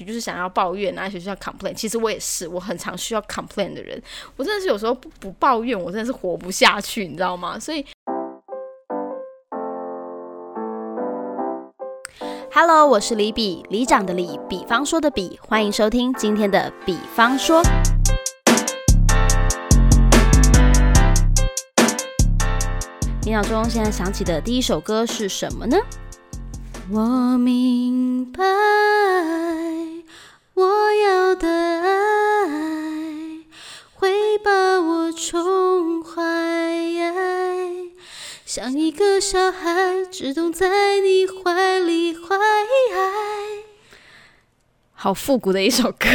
去，就是想要抱怨啊，学校 complain。其实我也是，我很常需要 complain 的人。我真的是有时候不不抱怨，我真的是活不下去，你知道吗？所以，Hello，我是李比，李长的李，比方说的比，欢迎收听今天的比方说。你脑中现在想起的第一首歌是什么呢？我明白，我要的爱会把我宠坏，像一个小孩只懂在你怀里怀。好复古的一首歌，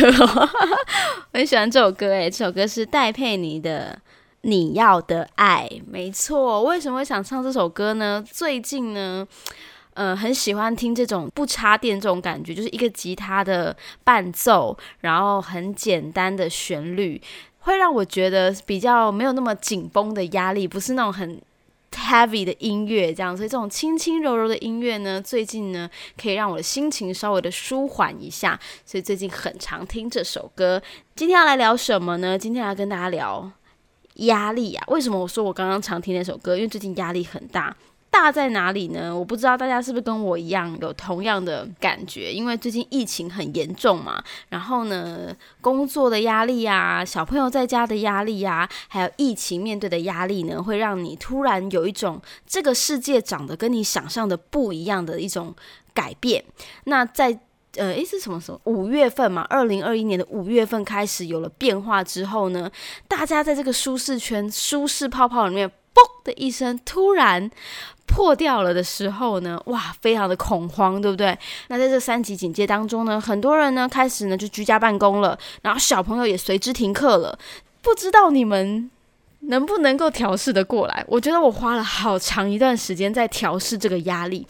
我很喜欢这首歌诶，这首歌是戴佩妮的。你要的爱，没错。为什么会想唱这首歌呢？最近呢，呃，很喜欢听这种不插电这种感觉，就是一个吉他的伴奏，然后很简单的旋律，会让我觉得比较没有那么紧绷的压力，不是那种很 heavy 的音乐这样。所以这种轻轻柔柔的音乐呢，最近呢，可以让我的心情稍微的舒缓一下。所以最近很常听这首歌。今天要来聊什么呢？今天要跟大家聊。压力啊？为什么我说我刚刚常听那首歌？因为最近压力很大，大在哪里呢？我不知道大家是不是跟我一样有同样的感觉。因为最近疫情很严重嘛，然后呢，工作的压力啊，小朋友在家的压力啊，还有疫情面对的压力呢，会让你突然有一种这个世界长得跟你想象的不一样的一种改变。那在呃，诶，是什么时候？五月份嘛，二零二一年的五月份开始有了变化之后呢，大家在这个舒适圈、舒适泡泡里面，嘣的一声突然破掉了的时候呢，哇，非常的恐慌，对不对？那在这三级警戒当中呢，很多人呢开始呢就居家办公了，然后小朋友也随之停课了。不知道你们能不能够调试的过来？我觉得我花了好长一段时间在调试这个压力。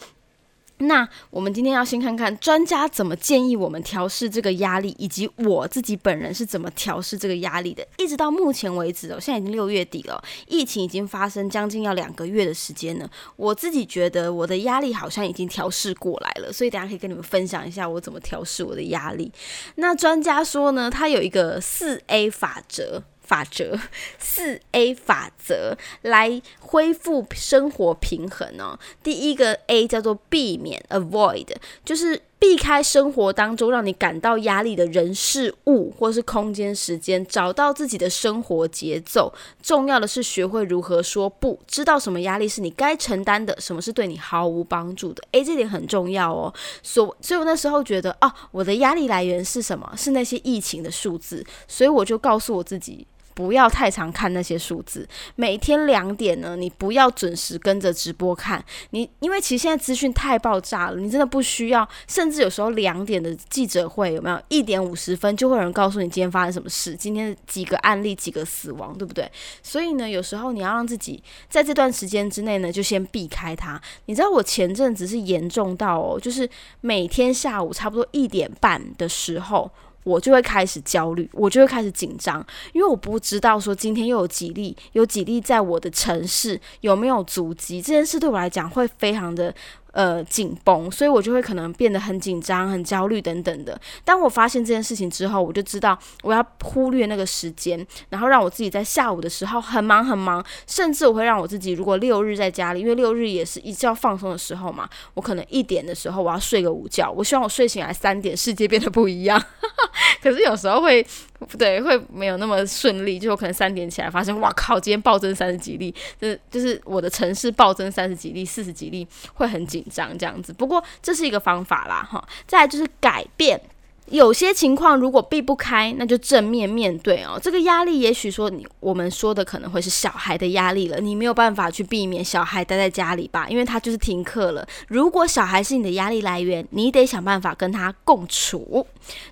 那我们今天要先看看专家怎么建议我们调试这个压力，以及我自己本人是怎么调试这个压力的。一直到目前为止哦，现在已经六月底了，疫情已经发生将近要两个月的时间了。我自己觉得我的压力好像已经调试过来了，所以大家可以跟你们分享一下我怎么调试我的压力。那专家说呢，他有一个四 A 法则。法则 四 A 法则来恢复生活平衡哦。第一个 A 叫做避免 （avoid），就是避开生活当中让你感到压力的人事物或是空间时间，找到自己的生活节奏。重要的是学会如何说不，知道什么压力是你该承担的，什么是对你毫无帮助的。诶，这点很重要哦。所所以我那时候觉得，哦，我的压力来源是什么？是那些疫情的数字。所以我就告诉我自己。不要太常看那些数字。每天两点呢，你不要准时跟着直播看。你因为其实现在资讯太爆炸了，你真的不需要。甚至有时候两点的记者会有没有？一点五十分就会有人告诉你今天发生什么事，今天几个案例，几个死亡，对不对？所以呢，有时候你要让自己在这段时间之内呢，就先避开它。你知道我前阵子是严重到哦，就是每天下午差不多一点半的时候。我就会开始焦虑，我就会开始紧张，因为我不知道说今天又有几例，有几例在我的城市有没有足迹，这件事对我来讲会非常的。呃，紧绷，所以我就会可能变得很紧张、很焦虑等等的。当我发现这件事情之后，我就知道我要忽略那个时间，然后让我自己在下午的时候很忙很忙，甚至我会让我自己，如果六日在家里，因为六日也是一觉放松的时候嘛，我可能一点的时候我要睡个午觉，我希望我睡醒来三点，世界变得不一样。可是有时候会。不对，会没有那么顺利，就有可能三点起来发现，哇靠，今天暴增三十几例，就是就是我的城市暴增三十几例、四十几例，会很紧张这样子。不过这是一个方法啦，哈。再来就是改变。有些情况如果避不开，那就正面面对哦。这个压力，也许说你我们说的可能会是小孩的压力了，你没有办法去避免小孩待在家里吧，因为他就是停课了。如果小孩是你的压力来源，你得想办法跟他共处。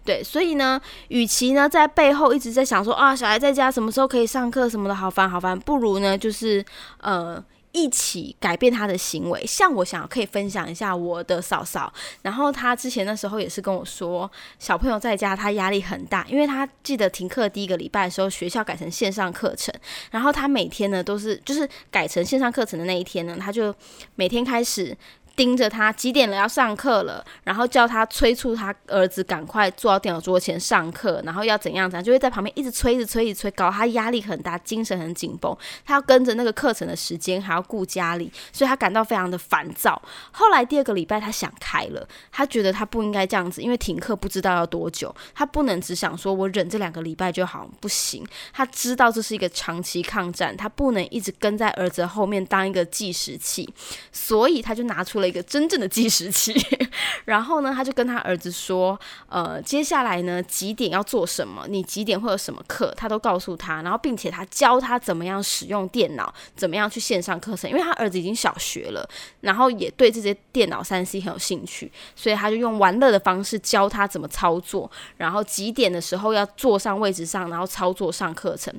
对，所以呢，与其呢在背后一直在想说啊，小孩在家什么时候可以上课什么的，好烦好烦，不如呢就是呃。一起改变他的行为，像我想可以分享一下我的嫂嫂，然后她之前那时候也是跟我说，小朋友在家他压力很大，因为他记得停课第一个礼拜的时候，学校改成线上课程，然后他每天呢都是就是改成线上课程的那一天呢，他就每天开始。盯着他几点了要上课了，然后叫他催促他儿子赶快坐到电脑桌前上课，然后要怎样怎样，就会在旁边一直催，一直催，一直催，搞他压力很大，精神很紧绷。他要跟着那个课程的时间，还要顾家里，所以他感到非常的烦躁。后来第二个礼拜，他想开了，他觉得他不应该这样子，因为停课不知道要多久，他不能只想说我忍这两个礼拜就好，不行。他知道这是一个长期抗战，他不能一直跟在儿子后面当一个计时器，所以他就拿出了。一个真正的计时器，然后呢，他就跟他儿子说，呃，接下来呢几点要做什么，你几点会有什么课，他都告诉他，然后并且他教他怎么样使用电脑，怎么样去线上课程，因为他儿子已经小学了，然后也对这些电脑三 C 很有兴趣，所以他就用玩乐的方式教他怎么操作，然后几点的时候要坐上位置上，然后操作上课程。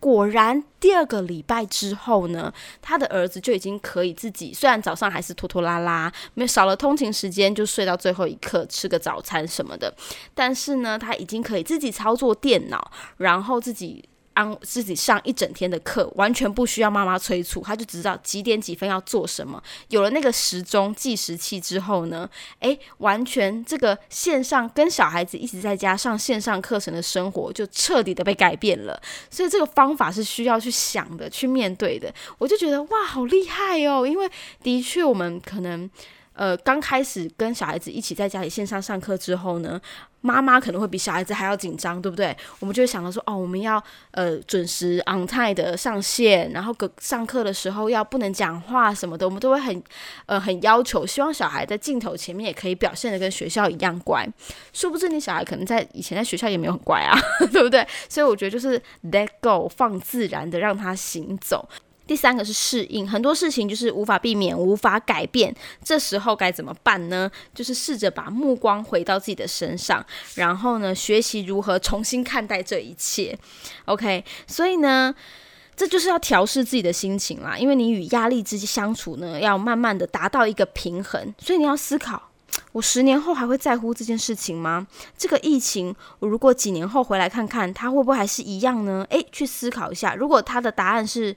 果然，第二个礼拜之后呢，他的儿子就已经可以自己，虽然早上还是拖拖拉拉，没有少了通勤时间，就睡到最后一刻，吃个早餐什么的，但是呢，他已经可以自己操作电脑，然后自己。安自己上一整天的课，完全不需要妈妈催促，他就知道几点几分要做什么。有了那个时钟计时器之后呢，诶，完全这个线上跟小孩子一起在家上线上课程的生活就彻底的被改变了。所以这个方法是需要去想的，去面对的。我就觉得哇，好厉害哦！因为的确，我们可能。呃，刚开始跟小孩子一起在家里线上上课之后呢，妈妈可能会比小孩子还要紧张，对不对？我们就会想到说，哦，我们要呃准时 on time 的上线，然后个上课的时候要不能讲话什么的，我们都会很呃很要求，希望小孩在镜头前面也可以表现的跟学校一样乖。殊不知你小孩可能在以前在学校也没有很乖啊，对不对？所以我觉得就是 let go，放自然的让他行走。第三个是适应，很多事情就是无法避免、无法改变，这时候该怎么办呢？就是试着把目光回到自己的身上，然后呢，学习如何重新看待这一切。OK，所以呢，这就是要调试自己的心情啦，因为你与压力之间相处呢，要慢慢的达到一个平衡，所以你要思考：我十年后还会在乎这件事情吗？这个疫情，我如果几年后回来看看，它会不会还是一样呢？诶，去思考一下，如果它的答案是。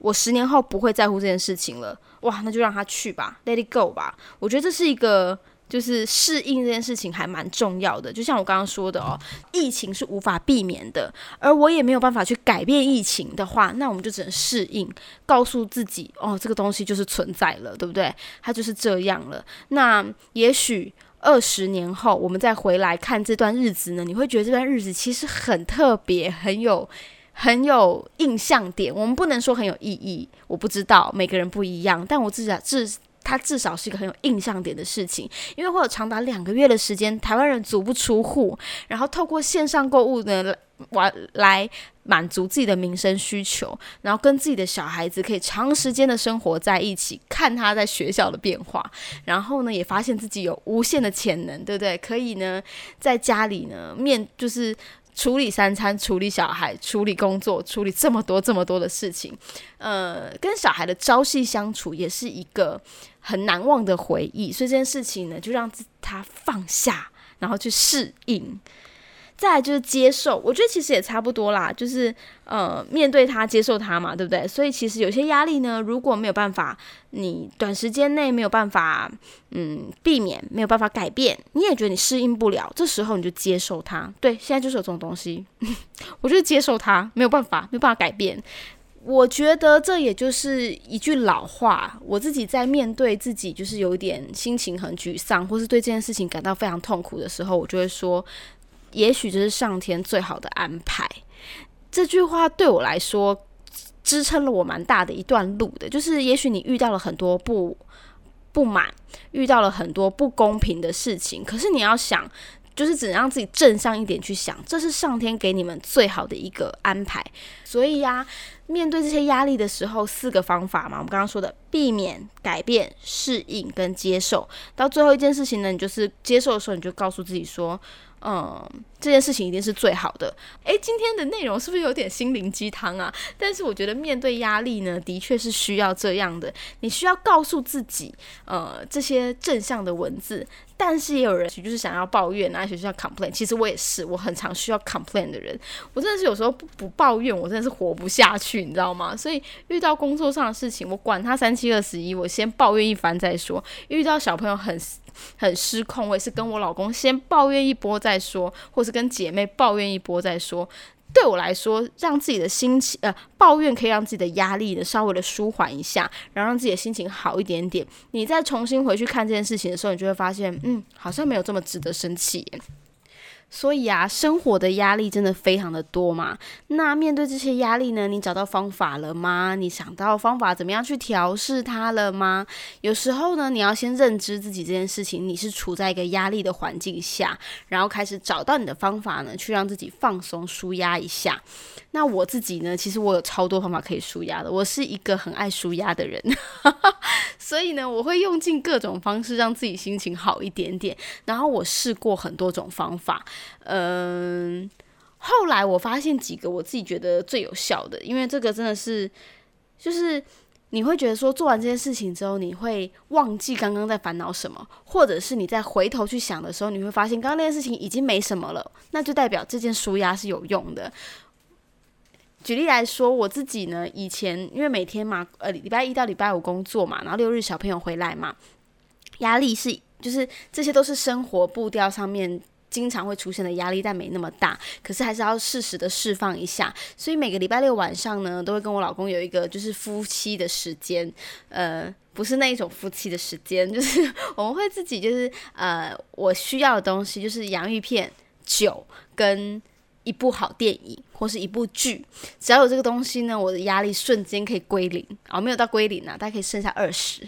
我十年后不会在乎这件事情了，哇，那就让他去吧，Let it go 吧。我觉得这是一个，就是适应这件事情还蛮重要的。就像我刚刚说的哦，疫情是无法避免的，而我也没有办法去改变疫情的话，那我们就只能适应，告诉自己哦，这个东西就是存在了，对不对？它就是这样了。那也许二十年后我们再回来看这段日子呢，你会觉得这段日子其实很特别，很有。很有印象点，我们不能说很有意义，我不知道每个人不一样，但我至少至它至少是一个很有印象点的事情，因为会有长达两个月的时间，台湾人足不出户，然后透过线上购物呢，完来满足自己的民生需求，然后跟自己的小孩子可以长时间的生活在一起，看他在学校的变化，然后呢，也发现自己有无限的潜能，对不对？可以呢，在家里呢面就是。处理三餐，处理小孩，处理工作，处理这么多这么多的事情，呃，跟小孩的朝夕相处也是一个很难忘的回忆。所以这件事情呢，就让他放下，然后去适应。再来就是接受，我觉得其实也差不多啦，就是呃面对他，接受他嘛，对不对？所以其实有些压力呢，如果没有办法，你短时间内没有办法，嗯，避免，没有办法改变，你也觉得你适应不了，这时候你就接受它。对，现在就是有这种东西，我就接受它，没有办法，没有办法改变。我觉得这也就是一句老话，我自己在面对自己就是有一点心情很沮丧，或是对这件事情感到非常痛苦的时候，我就会说。也许这是上天最好的安排。这句话对我来说支撑了我蛮大的一段路的。就是也许你遇到了很多不不满，遇到了很多不公平的事情，可是你要想，就是只能让自己正向一点去想，这是上天给你们最好的一个安排。所以呀，面对这些压力的时候，四个方法嘛，我们刚刚说的避免、改变、适应跟接受。到最后一件事情呢，你就是接受的时候，你就告诉自己说。嗯，这件事情一定是最好的。诶，今天的内容是不是有点心灵鸡汤啊？但是我觉得面对压力呢，的确是需要这样的。你需要告诉自己，呃，这些正向的文字。但是也有人就是想要抱怨啊，学校 complain。其实我也是，我很常需要 complain 的人。我真的是有时候不不抱怨，我真的是活不下去，你知道吗？所以遇到工作上的事情，我管他三七二十一，我先抱怨一番再说。遇到小朋友很很失控，我也是跟我老公先抱怨一波再说，或是跟姐妹抱怨一波再说。对我来说，让自己的心情呃抱怨可以让自己的压力呢稍微的舒缓一下，然后让自己的心情好一点点。你再重新回去看这件事情的时候，你就会发现，嗯，好像没有这么值得生气。所以啊，生活的压力真的非常的多嘛。那面对这些压力呢，你找到方法了吗？你想到方法怎么样去调试它了吗？有时候呢，你要先认知自己这件事情，你是处在一个压力的环境下，然后开始找到你的方法呢，去让自己放松、舒压一下。那我自己呢，其实我有超多方法可以舒压的。我是一个很爱舒压的人，所以呢，我会用尽各种方式让自己心情好一点点。然后我试过很多种方法。嗯，后来我发现几个我自己觉得最有效的，因为这个真的是，就是你会觉得说做完这件事情之后，你会忘记刚刚在烦恼什么，或者是你在回头去想的时候，你会发现刚刚那件事情已经没什么了，那就代表这件舒压是有用的。举例来说，我自己呢，以前因为每天嘛，呃，礼拜一到礼拜五工作嘛，然后六日小朋友回来嘛，压力是就是这些都是生活步调上面。经常会出现的压力，但没那么大，可是还是要适时的释放一下。所以每个礼拜六晚上呢，都会跟我老公有一个就是夫妻的时间，呃，不是那一种夫妻的时间，就是我们会自己就是呃，我需要的东西就是洋芋片、酒跟一部好电影。或是一部剧，只要有这个东西呢，我的压力瞬间可以归零啊，没有到归零啊，大概可以剩下二十，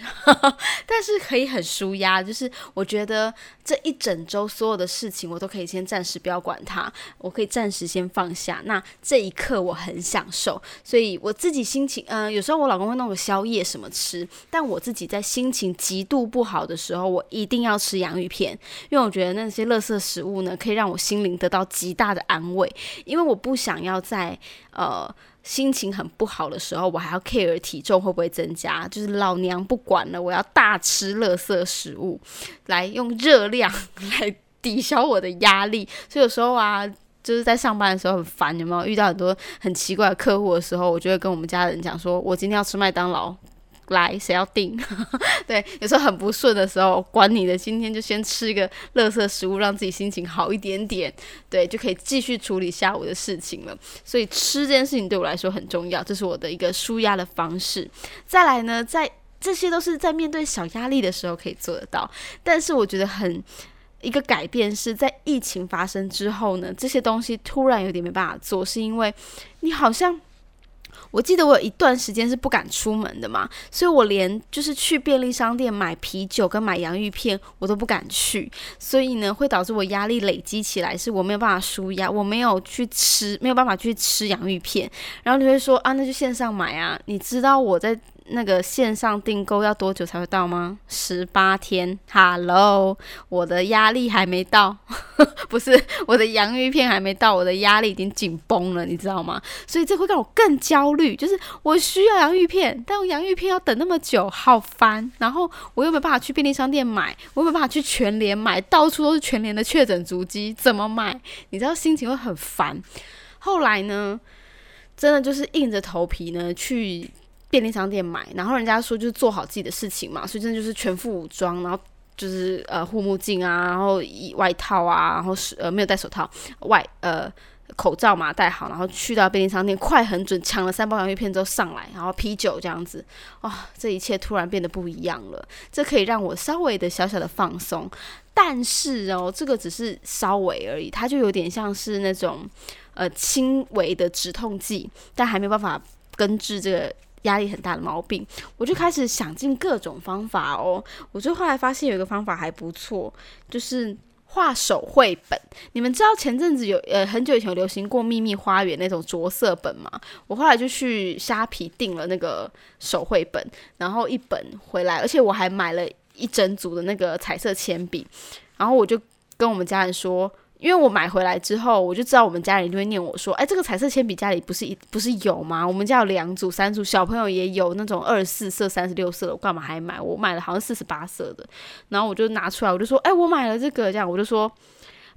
但是可以很舒压。就是我觉得这一整周所有的事情，我都可以先暂时不要管它，我可以暂时先放下。那这一刻我很享受，所以我自己心情，嗯，有时候我老公会弄个宵夜什么吃，但我自己在心情极度不好的时候，我一定要吃洋芋片，因为我觉得那些垃圾食物呢，可以让我心灵得到极大的安慰，因为我不想。要在呃心情很不好的时候，我还要 care 体重会不会增加，就是老娘不管了，我要大吃垃圾食物，来用热量 来抵消我的压力。所以有时候啊，就是在上班的时候很烦，有没有遇到很多很奇怪的客户的时候，我就会跟我们家人讲说，我今天要吃麦当劳。来，谁要订？对，有时候很不顺的时候，管你的，今天就先吃一个垃圾食物，让自己心情好一点点，对，就可以继续处理下午的事情了。所以吃这件事情对我来说很重要，这是我的一个舒压的方式。再来呢，在这些都是在面对小压力的时候可以做得到，但是我觉得很一个改变是在疫情发生之后呢，这些东西突然有点没办法做，是因为你好像。我记得我有一段时间是不敢出门的嘛，所以我连就是去便利商店买啤酒跟买洋芋片我都不敢去，所以呢会导致我压力累积起来，是我没有办法舒压，我没有去吃，没有办法去吃洋芋片，然后你会说啊，那就线上买啊，你知道我在。那个线上订购要多久才会到吗？十八天。Hello，我的压力还没到，不是我的洋芋片还没到，我的压力已经紧绷了，你知道吗？所以这会让我更焦虑。就是我需要洋芋片，但我洋芋片要等那么久，好烦。然后我又没办法去便利商店买，我又没办法去全联买，到处都是全联的确诊足迹，怎么买？你知道心情会很烦。后来呢，真的就是硬着头皮呢去。便利商店买，然后人家说就是做好自己的事情嘛，所以真的就是全副武装，然后就是呃护目镜啊，然后外套啊，然后是呃没有戴手套，外呃口罩嘛戴好，然后去到便利商店，快很准抢了三包洋芋片之后上来，然后啤酒这样子，哇，这一切突然变得不一样了，这可以让我稍微的小小的放松，但是哦，这个只是稍微而已，它就有点像是那种呃轻微的止痛剂，但还没有办法根治这个。压力很大的毛病，我就开始想尽各种方法哦。我就后来发现有一个方法还不错，就是画手绘本。你们知道前阵子有呃很久以前流行过秘密花园那种着色本吗？我后来就去虾皮订了那个手绘本，然后一本回来，而且我还买了一整组的那个彩色铅笔。然后我就跟我们家人说。因为我买回来之后，我就知道我们家人就会念我说：“哎，这个彩色铅笔家里不是一不是有吗？我们家有两组、三组，小朋友也有那种二十四色、三十六色的，我干嘛还买？我买了好像四十八色的，然后我就拿出来，我就说：哎，我买了这个，这样我就说。”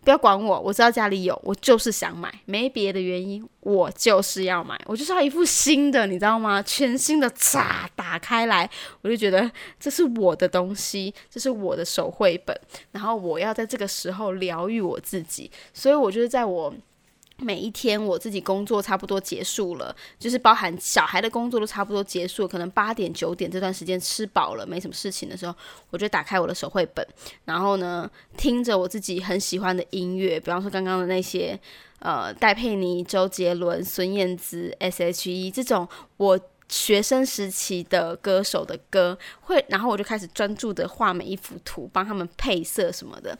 不要管我，我知道家里有，我就是想买，没别的原因，我就是要买，我就是要一副新的，你知道吗？全新的，嚓，打开来，我就觉得这是我的东西，这是我的手绘本，然后我要在这个时候疗愈我自己，所以我就是在我。每一天我自己工作差不多结束了，就是包含小孩的工作都差不多结束，可能八点九点这段时间吃饱了没什么事情的时候，我就打开我的手绘本，然后呢听着我自己很喜欢的音乐，比方说刚刚的那些呃戴佩妮、周杰伦、孙燕姿、S.H.E 这种我学生时期的歌手的歌，会然后我就开始专注的画每一幅图，帮他们配色什么的。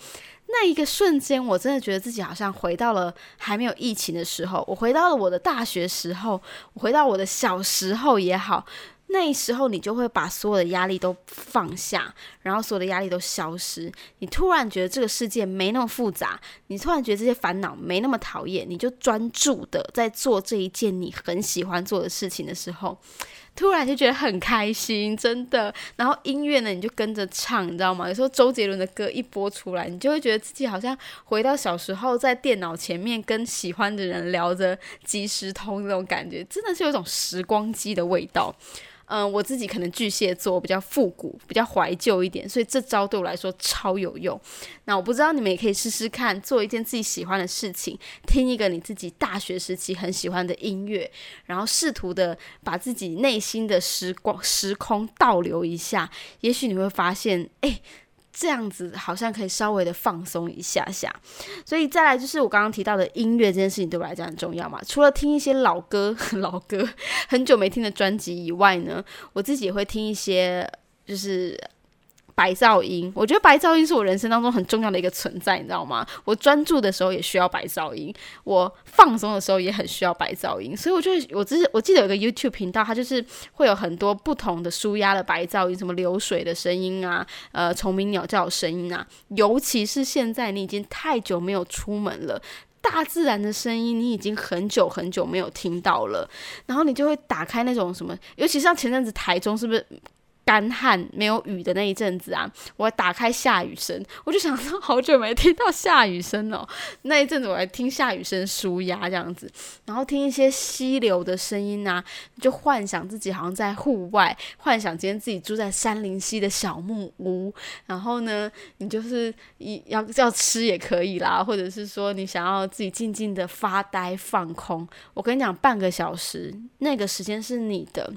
那一个瞬间，我真的觉得自己好像回到了还没有疫情的时候，我回到了我的大学时候，我回到我的小时候也好。那时候你就会把所有的压力都放下，然后所有的压力都消失。你突然觉得这个世界没那么复杂，你突然觉得这些烦恼没那么讨厌，你就专注的在做这一件你很喜欢做的事情的时候。突然就觉得很开心，真的。然后音乐呢，你就跟着唱，你知道吗？有时候周杰伦的歌一播出来，你就会觉得自己好像回到小时候，在电脑前面跟喜欢的人聊着即时通那种感觉，真的是有一种时光机的味道。嗯，我自己可能巨蟹座比较复古，比较怀旧一点，所以这招对我来说超有用。那我不知道你们也可以试试看，做一件自己喜欢的事情，听一个你自己大学时期很喜欢的音乐，然后试图的把自己内心的时光时空倒流一下，也许你会发现，哎。这样子好像可以稍微的放松一下下，所以再来就是我刚刚提到的音乐这件事情对我来讲很重要嘛。除了听一些老歌、老歌很久没听的专辑以外呢，我自己也会听一些就是。白噪音，我觉得白噪音是我人生当中很重要的一个存在，你知道吗？我专注的时候也需要白噪音，我放松的时候也很需要白噪音，所以我就我之我记得有个 YouTube 频道，它就是会有很多不同的舒压的白噪音，什么流水的声音啊，呃，虫鸣鸟叫的声音啊，尤其是现在你已经太久没有出门了，大自然的声音你已经很久很久没有听到了，然后你就会打开那种什么，尤其像前阵子台中是不是？干旱没有雨的那一阵子啊，我打开下雨声，我就想说好久没听到下雨声了。那一阵子我还听下雨声舒压这样子，然后听一些溪流的声音啊，就幻想自己好像在户外，幻想今天自己住在山林溪的小木屋。然后呢，你就是一要要吃也可以啦，或者是说你想要自己静静的发呆放空。我跟你讲，半个小时那个时间是你的。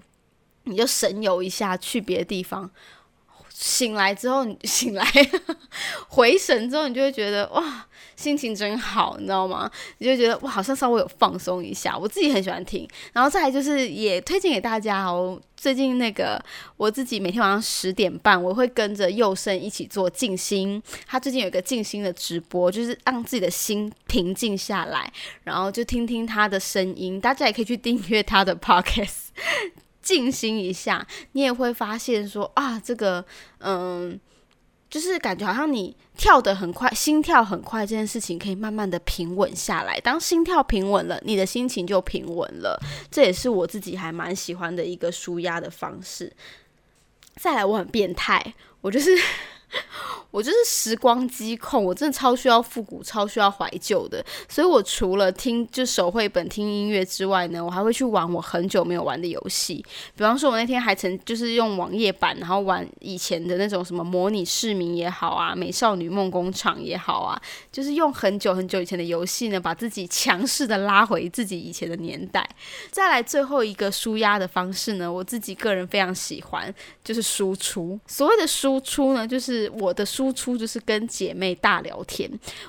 你就神游一下，去别的地方。醒来之后，你 醒来回神之后，你就会觉得哇，心情真好，你知道吗？你就觉得哇，好像稍微有放松一下。我自己很喜欢听，然后再来就是也推荐给大家哦。最近那个我自己每天晚上十点半，我会跟着佑生一起做静心。他最近有一个静心的直播，就是让自己的心平静下来，然后就听听他的声音。大家也可以去订阅他的 podcast。静心一下，你也会发现说啊，这个嗯，就是感觉好像你跳得很快，心跳很快，这件事情可以慢慢的平稳下来。当心跳平稳了，你的心情就平稳了。这也是我自己还蛮喜欢的一个舒压的方式。再来，我很变态，我就是。我就是时光机控，我真的超需要复古，超需要怀旧的。所以我除了听就手绘本、听音乐之外呢，我还会去玩我很久没有玩的游戏。比方说，我那天还曾就是用网页版，然后玩以前的那种什么模拟市民也好啊，美少女梦工厂也好啊，就是用很久很久以前的游戏呢，把自己强势的拉回自己以前的年代。再来最后一个舒压的方式呢，我自己个人非常喜欢，就是输出。所谓的输出呢，就是我的。输出就是跟姐妹大聊天。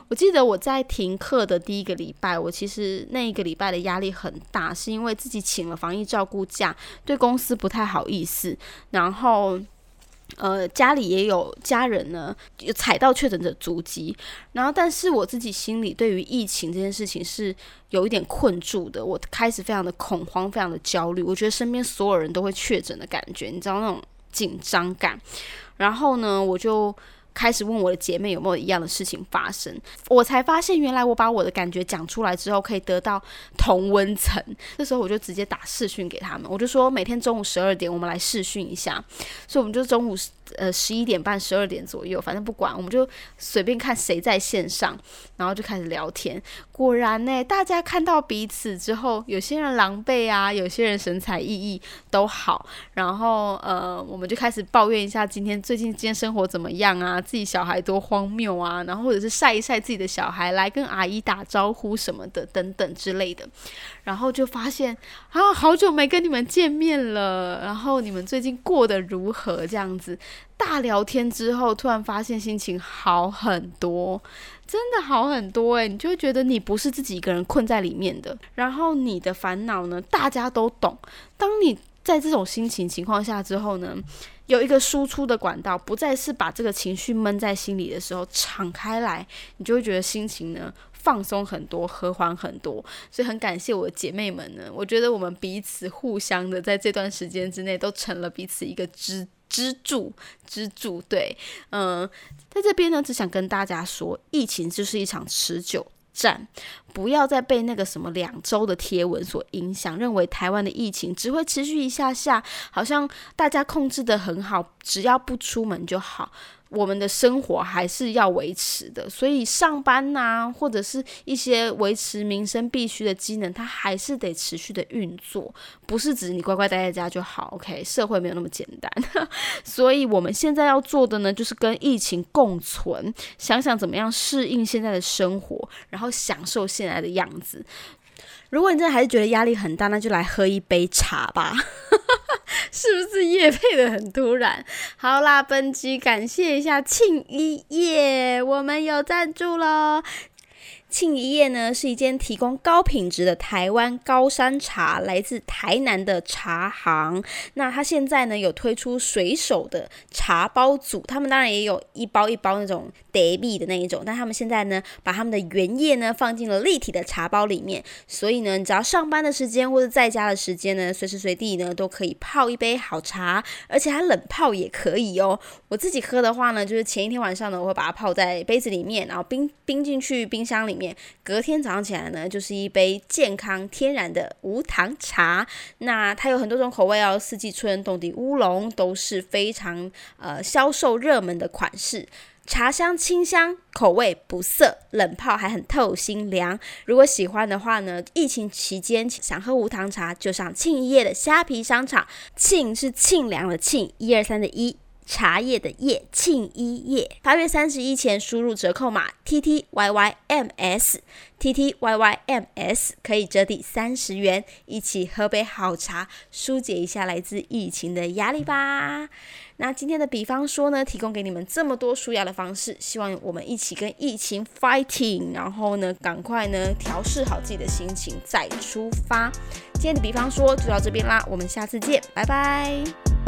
我记得我在停课的第一个礼拜，我其实那一个礼拜的压力很大，是因为自己请了防疫照顾假，对公司不太好意思。然后，呃，家里也有家人呢，有踩到确诊者足迹。然后，但是我自己心里对于疫情这件事情是有一点困住的。我开始非常的恐慌，非常的焦虑。我觉得身边所有人都会确诊的感觉，你知道那种紧张感。然后呢，我就。开始问我的姐妹有没有一样的事情发生，我才发现原来我把我的感觉讲出来之后，可以得到同温层。这时候我就直接打视讯给他们，我就说每天中午十二点我们来视讯一下，所以我们就中午。呃，十一点半、十二点左右，反正不管，我们就随便看谁在线上，然后就开始聊天。果然呢，大家看到彼此之后，有些人狼狈啊，有些人神采奕奕，都好。然后呃，我们就开始抱怨一下今天最近今天生活怎么样啊，自己小孩多荒谬啊，然后或者是晒一晒自己的小孩，来跟阿姨打招呼什么的等等之类的。然后就发现啊，好久没跟你们见面了，然后你们最近过得如何？这样子大聊天之后，突然发现心情好很多，真的好很多诶，你就会觉得你不是自己一个人困在里面的，然后你的烦恼呢，大家都懂。当你在这种心情情况下之后呢，有一个输出的管道，不再是把这个情绪闷在心里的时候，敞开来，你就会觉得心情呢。放松很多，和缓很多，所以很感谢我的姐妹们呢。我觉得我们彼此互相的，在这段时间之内，都成了彼此一个支支柱支柱。对，嗯，在这边呢，只想跟大家说，疫情就是一场持久战，不要再被那个什么两周的贴文所影响，认为台湾的疫情只会持续一下下，好像大家控制的很好，只要不出门就好。我们的生活还是要维持的，所以上班呐，或者是一些维持民生必须的机能，它还是得持续的运作，不是指你乖乖待在家就好。OK，社会没有那么简单，所以我们现在要做的呢，就是跟疫情共存，想想怎么样适应现在的生活，然后享受现在的样子。如果你真的还是觉得压力很大，那就来喝一杯茶吧。是不是夜配的很突然？好啦，本期感谢一下庆一夜，我们有赞助喽。庆一叶呢是一间提供高品质的台湾高山茶，来自台南的茶行。那他现在呢有推出水手的茶包组，他们当然也有一包一包那种叠币的那一种，但他们现在呢把他们的原液呢放进了立体的茶包里面，所以呢只要上班的时间或者在家的时间呢，随时随地呢都可以泡一杯好茶，而且它冷泡也可以哦。我自己喝的话呢，就是前一天晚上呢我会把它泡在杯子里面，然后冰冰进去冰箱里。面隔天早上起来呢，就是一杯健康天然的无糖茶。那它有很多种口味哦，四季春、冻地乌龙都是非常呃销售热门的款式。茶香清香，口味不涩，冷泡还很透心凉。如果喜欢的话呢，疫情期间想喝无糖茶，就上庆一叶的虾皮商场。庆是庆凉的庆，一二三的一。茶叶的叶，庆一叶，八月三十一前输入折扣码 T T Y Y M S T T Y Y M S 可以折抵三十元，一起喝杯好茶，疏解一下来自疫情的压力吧。那今天的比方说呢，提供给你们这么多舒压的方式，希望我们一起跟疫情 fighting，然后呢，赶快呢调试好自己的心情再出发。今天的比方说就到这边啦，我们下次见，拜拜。